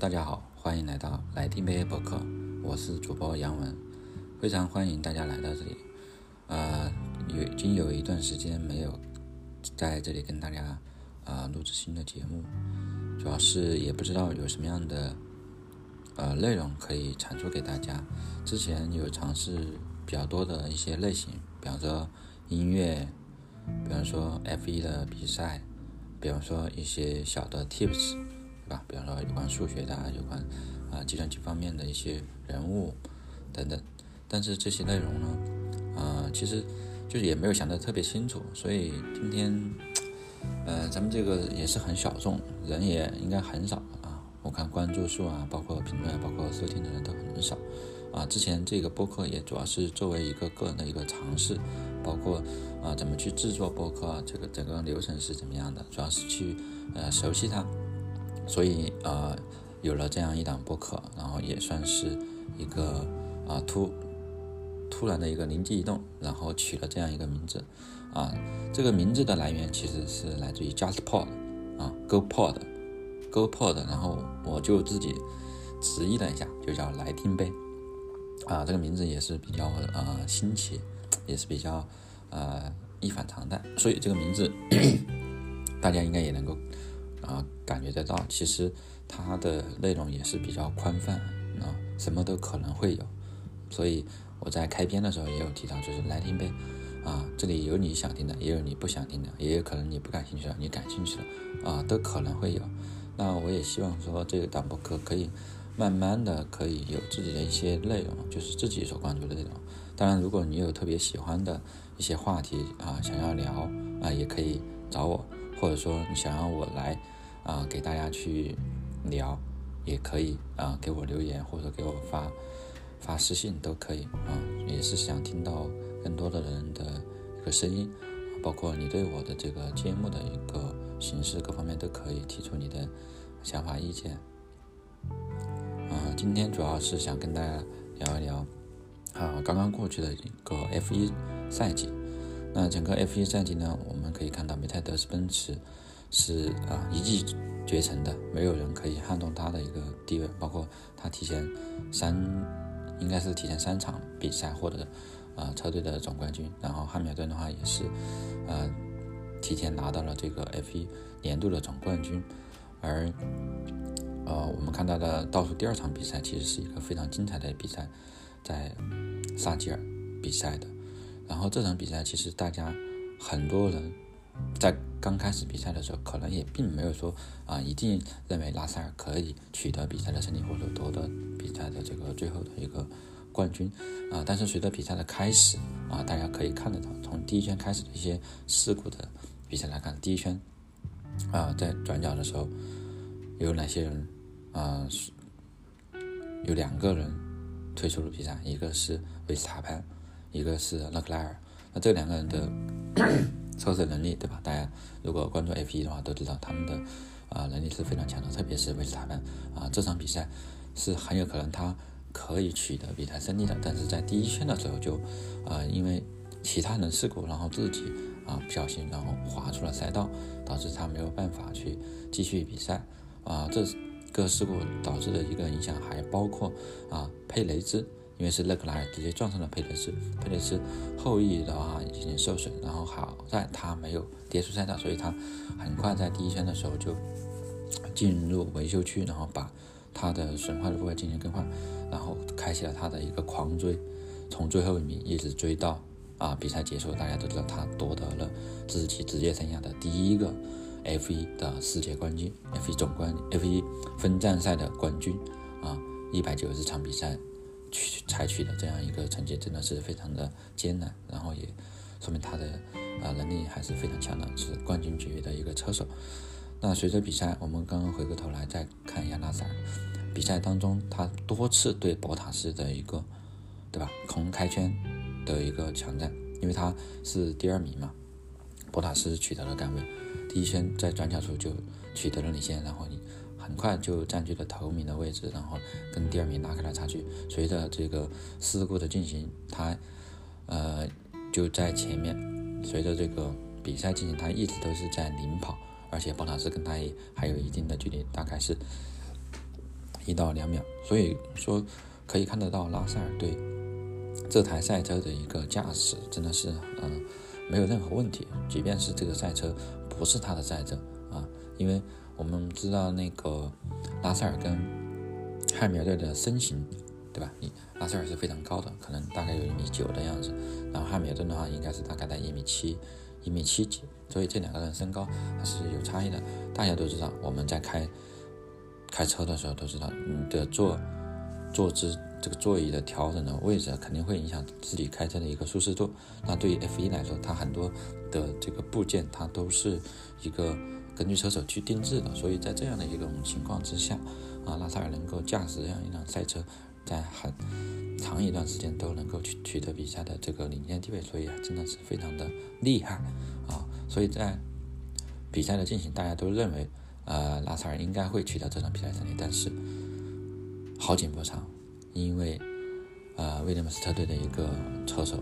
大家好，欢迎来到来听杯博客，我是主播杨文，非常欢迎大家来到这里。呃，有已经有一段时间没有在这里跟大家啊录制新的节目，主要是也不知道有什么样的呃内容可以产出给大家。之前有尝试比较多的一些类型，比方说音乐，比方说 F1 的比赛，比方说一些小的 Tips。吧，比方说有关数学的，有关啊计算机方面的一些人物等等，但是这些内容呢，啊其实就是也没有想得特别清楚，所以今天，呃咱们这个也是很小众，人也应该很少啊，我看关注数啊，包括评论，包括收听的人都很少啊。之前这个播客也主要是作为一个个人的一个尝试，包括啊怎么去制作播客啊，这个整个流程是怎么样的，主要是去呃熟悉它。所以呃，有了这样一档播客，然后也算是一个啊突突然的一个灵机一动，然后取了这样一个名字啊。这个名字的来源其实是来自于 JustPod 啊，GoPod，GoPod，然后我就自己直译了一下，就叫来听呗啊。这个名字也是比较呃新奇，也是比较呃一反常态，所以这个名字 大家应该也能够。啊，感觉得到，其实它的内容也是比较宽泛啊，什么都可能会有。所以我在开篇的时候也有提到，就是来听呗啊，这里有你想听的，也有你不想听的，也有可能你不感兴趣的，你感兴趣的啊，都可能会有。那我也希望说，这个档播课可以慢慢的可以有自己的一些内容，就是自己所关注的内容。当然，如果你有特别喜欢的一些话题啊，想要聊啊，也可以找我。或者说你想让我来啊给大家去聊，也可以啊给我留言或者给我发发私信都可以啊，也是想听到更多的人的一个声音，包括你对我的这个节目的一个形式各方面都可以提出你的想法意见。啊，今天主要是想跟大家聊一聊啊刚刚过去的一个 F1 赛季。那整个 F1 赛季呢，我们可以看到梅赛德斯奔驰是啊一骑绝尘的，没有人可以撼动他的一个地位。包括他提前三，应该是提前三场比赛获得啊车队的总冠军。然后汉密尔顿的话也是呃提前拿到了这个 F1 年度的总冠军。而呃我们看到的倒数第二场比赛其实是一个非常精彩的比赛，在萨吉尔比赛的。然后这场比赛其实大家很多人在刚开始比赛的时候，可能也并没有说啊一定认为拉塞尔可以取得比赛的胜利，或者夺得比赛的这个最后的一个冠军啊。但是随着比赛的开始啊，大家可以看得到，从第一圈开始的一些事故的比赛来看，第一圈啊在转角的时候有哪些人啊？有两个人退出了比赛，一个是维斯塔潘。一个是勒克莱尔，那这两个人的车手能力，对吧？大家如果关注 F1 的话，都知道他们的啊能力是非常强的，特别是维斯塔潘啊，这场比赛是很有可能他可以取得比赛胜利的，但是在第一圈的时候就啊因为其他人事故，然后自己啊不小心然后滑出了赛道，导致他没有办法去继续比赛啊，这个事故导致的一个影响还包括啊佩雷兹。因为是勒克莱尔直接撞上了佩雷斯，佩雷斯后翼的话已经受损，然后好在他没有跌出赛道，所以他很快在第一圈的时候就进入维修区，然后把他的损坏的部位进行更换，然后开启了他的一个狂追，从最后一名一直追到啊比赛结束，大家都知道他夺得了自己职业生涯的第一个 F1 的世界冠军，F1 总冠，F1 分站赛的冠军啊，一百九十场比赛。取采取的这样一个成绩真的是非常的艰难，然后也说明他的啊能力还是非常强的，是冠军级别的一个车手。那随着比赛，我们刚刚回过头来再看一下拉塞尔，比赛当中他多次对博塔斯的一个，对吧？空开圈的一个抢占，因为他是第二名嘛，博塔斯取得了杆位，第一圈在转角处就取得了领先，然后你。很快就占据了头名的位置，然后跟第二名拉开了差距。随着这个事故的进行，他呃就在前面。随着这个比赛进行，他一直都是在领跑，而且博塔斯跟他还有一定的距离，大概是一到两秒。所以说可以看得到拉塞尔对这台赛车的一个驾驶真的是嗯没有任何问题，即便是这个赛车不是他的赛车啊，因为我们知道那个拉塞尔跟汉密尔顿的身形，对吧？你拉塞尔是非常高的，可能大概有一米九的样子，然后汉密尔顿的话应该是大概在一米七。一米七几，所以这两个人身高还是有差异的。大家都知道，我们在开开车的时候都知道，你的坐坐姿这个座椅的调整的位置肯定会影响自己开车的一个舒适度。那对于 F1 来说，它很多的这个部件它都是一个根据车手去定制的。所以在这样的一种情况之下，啊，拉塞尔能够驾驶这样一辆赛车，在很长一段时间都能够取取得比赛的这个领先地位，所以真的是非常的厉害啊！所以在比赛的进行，大家都认为，呃，拉塞尔应该会取得这场比赛胜利。但是好景不长，因为呃，威廉姆斯车队的一个车手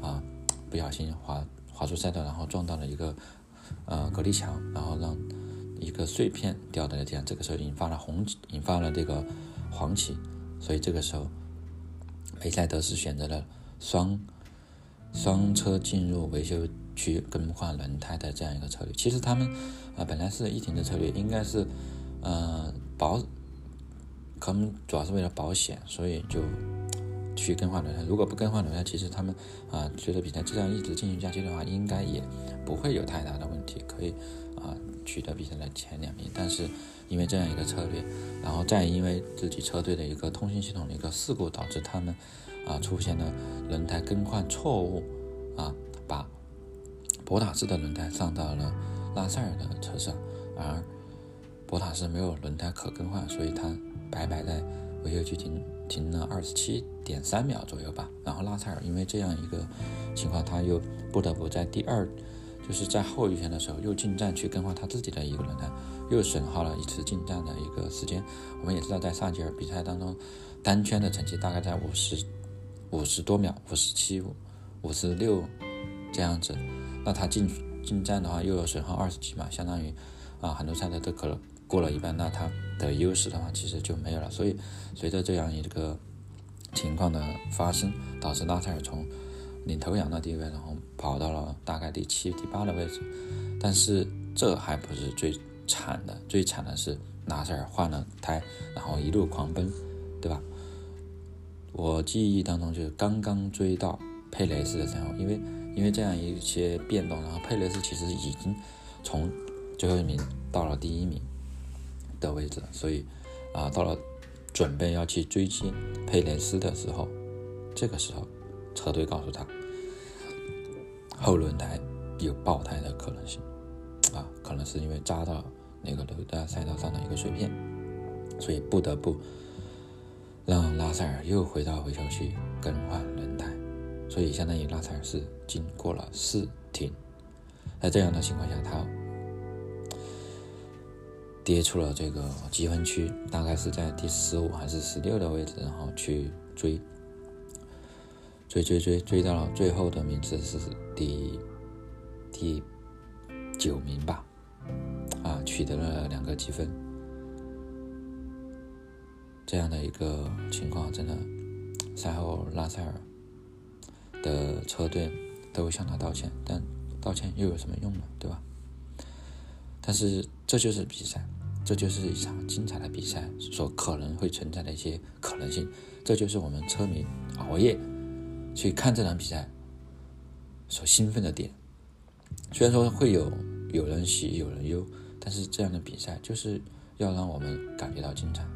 啊，不小心滑滑出赛道，然后撞到了一个呃隔离墙，然后让一个碎片掉在了地上。这个时候引发了红引发了这个黄旗，所以这个时候。梅赛德斯选择了双双车进入维修区更换轮胎的这样一个策略。其实他们啊本来是一停的策略，应该是呃保，可能主要是为了保险，所以就去更换轮胎。如果不更换轮胎，其实他们啊随着比赛这样一直进行下去的话，应该也不会有太大的问题，可以啊取得比赛的前两名。但是因为这样一个策略，然后再因为自己车队的一个通信系统的一个事故，导致他们啊出现了轮胎更换错误，啊把博塔斯的轮胎上到了拉塞尔的车上，而博塔斯没有轮胎可更换，所以他白白在维修区停停了二十七点三秒左右吧。然后拉塞尔因为这样一个情况，他又不得不在第二。就是在后一圈的时候，又进站去更换他自己的一个轮胎，又损耗了一次进站的一个时间。我们也知道，在萨吉尔比赛当中，单圈的成绩大概在五十五十多秒，五十七、五十六这样子。那他进进站的话，又有损耗二十几嘛，相当于啊，很多赛车都可能过了一半。那他的优势的话，其实就没有了。所以，随着这样一个情况的发生，导致拉塞尔从领头羊的地位，然后跑到了大概第七、第八的位置，但是这还不是最惨的，最惨的是纳塞尔换了胎，然后一路狂奔，对吧？我记忆当中就是刚刚追到佩雷斯的身后，因为因为这样一些变动，然后佩雷斯其实已经从最后一名到了第一名的位置，所以啊，到了准备要去追击佩雷斯的时候，这个时候。车队告诉他，后轮胎有爆胎的可能性，啊，可能是因为扎到那个轮胎赛道上的一个碎片，所以不得不让拉塞尔又回到维修区更换轮胎，所以相当于拉塞尔是经过了四停，在这样的情况下，他跌出了这个积分区，大概是在第十五还是十六的位置，然后去追。追追追追到了最后的名次是第第九名吧，啊，取得了两个积分，这样的一个情况，真的赛后拉塞尔的车队都向他道歉，但道歉又有什么用呢？对吧？但是这就是比赛，这就是一场精彩的比赛所可能会存在的一些可能性，这就是我们车迷熬夜。去看这场比赛所兴奋的点，虽然说会有有人喜有人忧，但是这样的比赛就是要让我们感觉到精彩，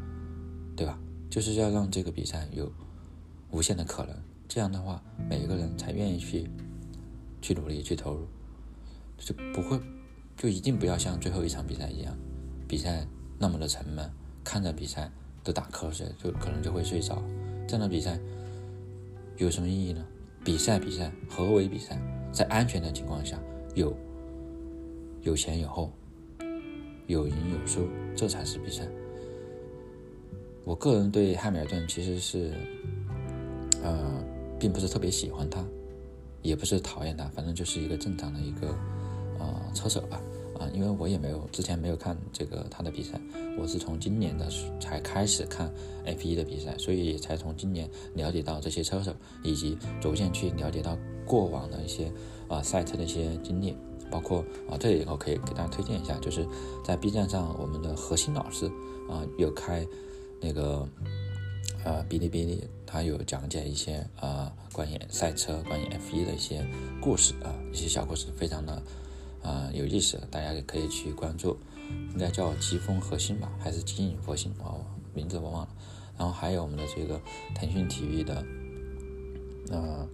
对吧？就是要让这个比赛有无限的可能，这样的话每一个人才愿意去去努力去投入，就不会就一定不要像最后一场比赛一样，比赛那么的沉闷，看着比赛都打瞌睡，就可能就会睡着，这样的比赛。有什么意义呢？比赛，比赛，何为比赛？在安全的情况下，有有前有后，有赢有输，这才是比赛。我个人对汉密尔顿其实是，呃，并不是特别喜欢他，也不是讨厌他，反正就是一个正常的一个车手吧。啊，因为我也没有之前没有看这个他的比赛，我是从今年的才开始看 F1 的比赛，所以才从今年了解到这些车手，以及逐渐去了解到过往的一些啊赛车的一些经历，包括啊这里我可以给大家推荐一下，就是在 B 站上我们的核心老师啊有开那个呃哔哩哔哩，他有讲解一些啊关于赛车、关于 F1 的一些故事啊一些小故事，非常的。啊，有意思，大家也可以去关注，应该叫疾风核心吧，还是极影佛心哦，名字我忘了。然后还有我们的这个腾讯体育的，呃，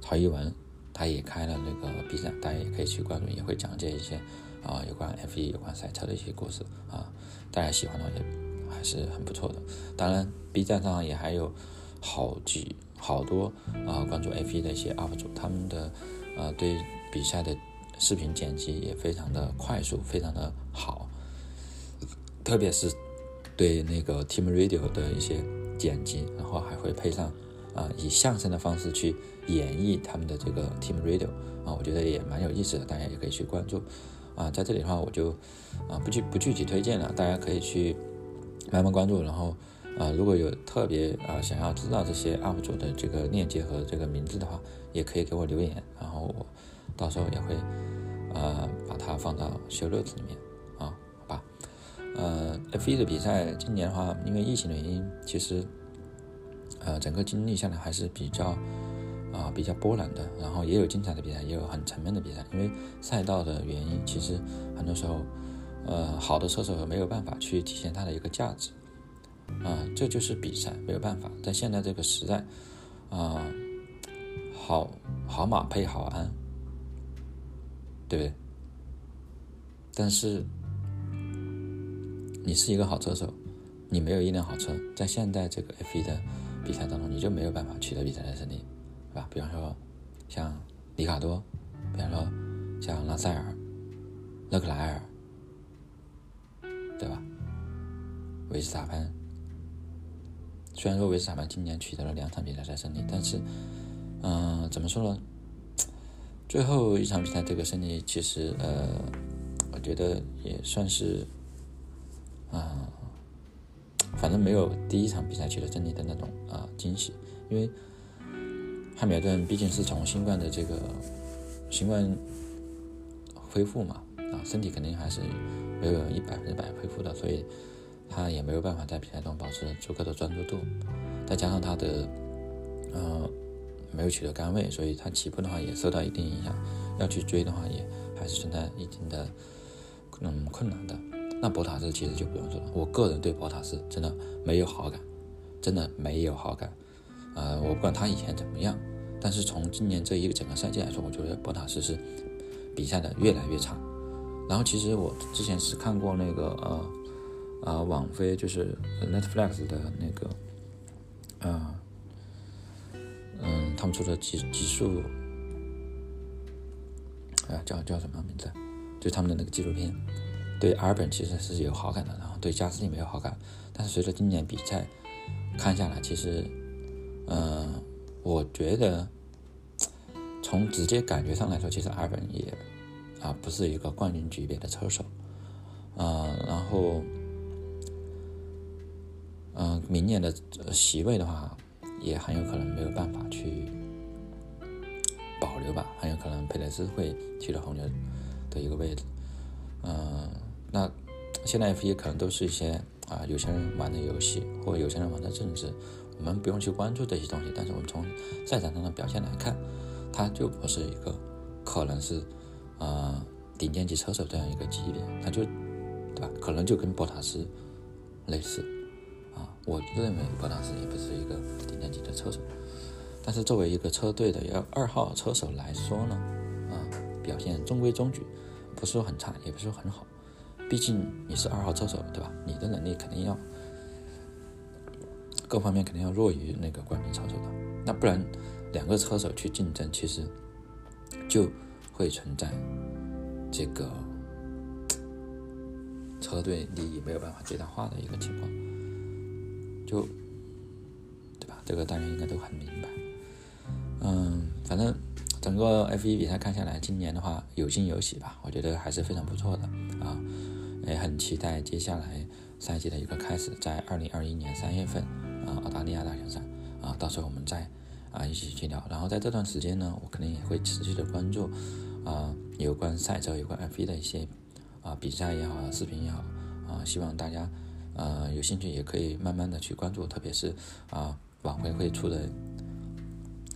曹一文，他也开了那个 B 站，大家也可以去关注，也会讲解一些啊有关 F1、有关赛车的一些故事啊，大家喜欢的话也还是很不错的。当然，B 站上也还有好几好多啊关注 F1 的一些 UP 主，他们的呃对比赛的。视频剪辑也非常的快速，非常的好，特别是对那个 Team Radio 的一些剪辑，然后还会配上啊以相声的方式去演绎他们的这个 Team Radio 啊，我觉得也蛮有意思的，大家也可以去关注啊。在这里的话，我就啊不具不具体推荐了，大家可以去慢慢关注，然后啊如果有特别啊想要知道这些 UP 主的这个链接和这个名字的话，也可以给我留言，然后我。到时候也会，呃，把它放到修 notes 里面啊，好吧？呃，F1 的比赛今年的话，因为疫情的原因，其实，呃，整个经历下来还是比较啊比较波澜的。然后也有精彩的比赛，也有很沉闷的比赛。因为赛道的原因，其实很多时候，呃，好的车手没有办法去体现他的一个价值，啊，这就是比赛，没有办法。在现在这个时代，啊，好好马配好鞍。对不对？但是你是一个好车手，你没有一辆好车，在现在这个 F1 的比赛当中，你就没有办法取得比赛的胜利，是吧？比方说像里卡多，比方说像拉塞尔、勒克莱尔，对吧？维斯塔潘，虽然说维斯塔潘今年取得了两场比赛的胜利，但是，嗯，怎么说呢？最后一场比赛，这个胜利其实，呃，我觉得也算是，啊，反正没有第一场比赛取得胜利的那种啊惊喜，因为汉密尔顿毕竟是从新冠的这个新冠恢复嘛，啊，身体肯定还是没有一百分之百恢复的，所以他也没有办法在比赛中保持足够的专注度，再加上他的，呃。没有取得杆位，所以他起步的话也受到一定影响。要去追的话，也还是存在一定的嗯困难的。那博塔斯其实就不用说了，我个人对博塔斯真的没有好感，真的没有好感。呃，我不管他以前怎么样，但是从今年这一个整个赛季来说，我觉得博塔斯是比赛的越来越差。然后其实我之前是看过那个呃呃网飞就是 Netflix 的那个呃。他们出的极极速，哎，叫叫什么名字？就他们的那个纪录片，对阿尔本其实是有好感的，然后对加斯利没有好感。但是随着今年比赛看下来，其实，嗯，我觉得从直接感觉上来说，其实阿尔本也啊不是一个冠军级别的车手，啊，然后，嗯，明年的席位的话。也很有可能没有办法去保留吧，很有可能佩雷斯会去了红牛的一个位置。嗯，那现在 F 一可能都是一些啊有钱人玩的游戏，或有钱人玩的政治，我们不用去关注这些东西。但是我们从赛场上的表现来看，他就不是一个可能是啊顶尖级车手这样一个级别，他就对吧？可能就跟博塔斯类似。啊我认为博塔斯也不是一个顶尖级的车手，但是作为一个车队的要二号车手来说呢，啊，表现中规中矩，不是说很差，也不是说很好，毕竟你是二号车手，对吧？你的能力肯定要各方面肯定要弱于那个冠军车手的，那不然两个车手去竞争，其实就会存在这个 车队利益没有办法最大化的一个情况。就，对吧？这个大家应该都很明白。嗯，反正，整个 F 一比赛看下来，今年的话有惊有喜吧，我觉得还是非常不错的啊，也很期待接下来赛季的一个开始，在二零二一年三月份啊澳大利亚大奖赛啊，到时候我们再啊一起去聊。然后在这段时间呢，我肯定也会持续的关注啊有关赛车、有关 F 一的一些啊比赛也好、视频也好啊，希望大家呃有兴趣也可以慢慢的去关注，特别是啊往回会出的。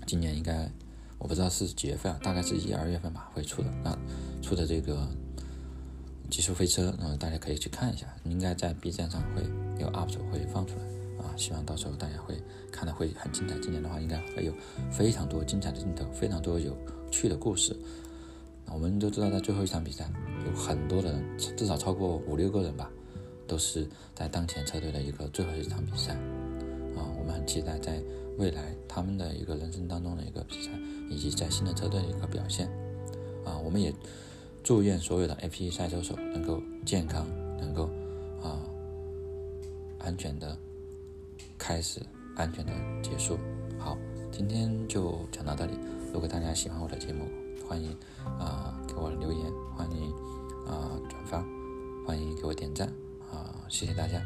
今年应该我不知道是几月份啊，大概是一二月份吧会出的。那出的这个极速飞车，嗯，大家可以去看一下，应该在 B 站上会有 UP 主会放出来啊。希望到时候大家会看的会很精彩。今年的话，应该会有非常多精彩的镜头，非常多有趣的故事。我们都知道，在最后一场比赛，有很多人，至少超过五六个人吧，都是在当前车队的一个最后一场比赛啊。我们很期待在。未来他们的一个人生当中的一个比赛，以及在新的车队的一个表现，啊，我们也祝愿所有的 F1 赛车手能够健康，能够啊安全的开始，安全的结束。好，今天就讲到这里。如果大家喜欢我的节目，欢迎啊给我留言，欢迎啊转发，欢迎给我点赞啊，谢谢大家。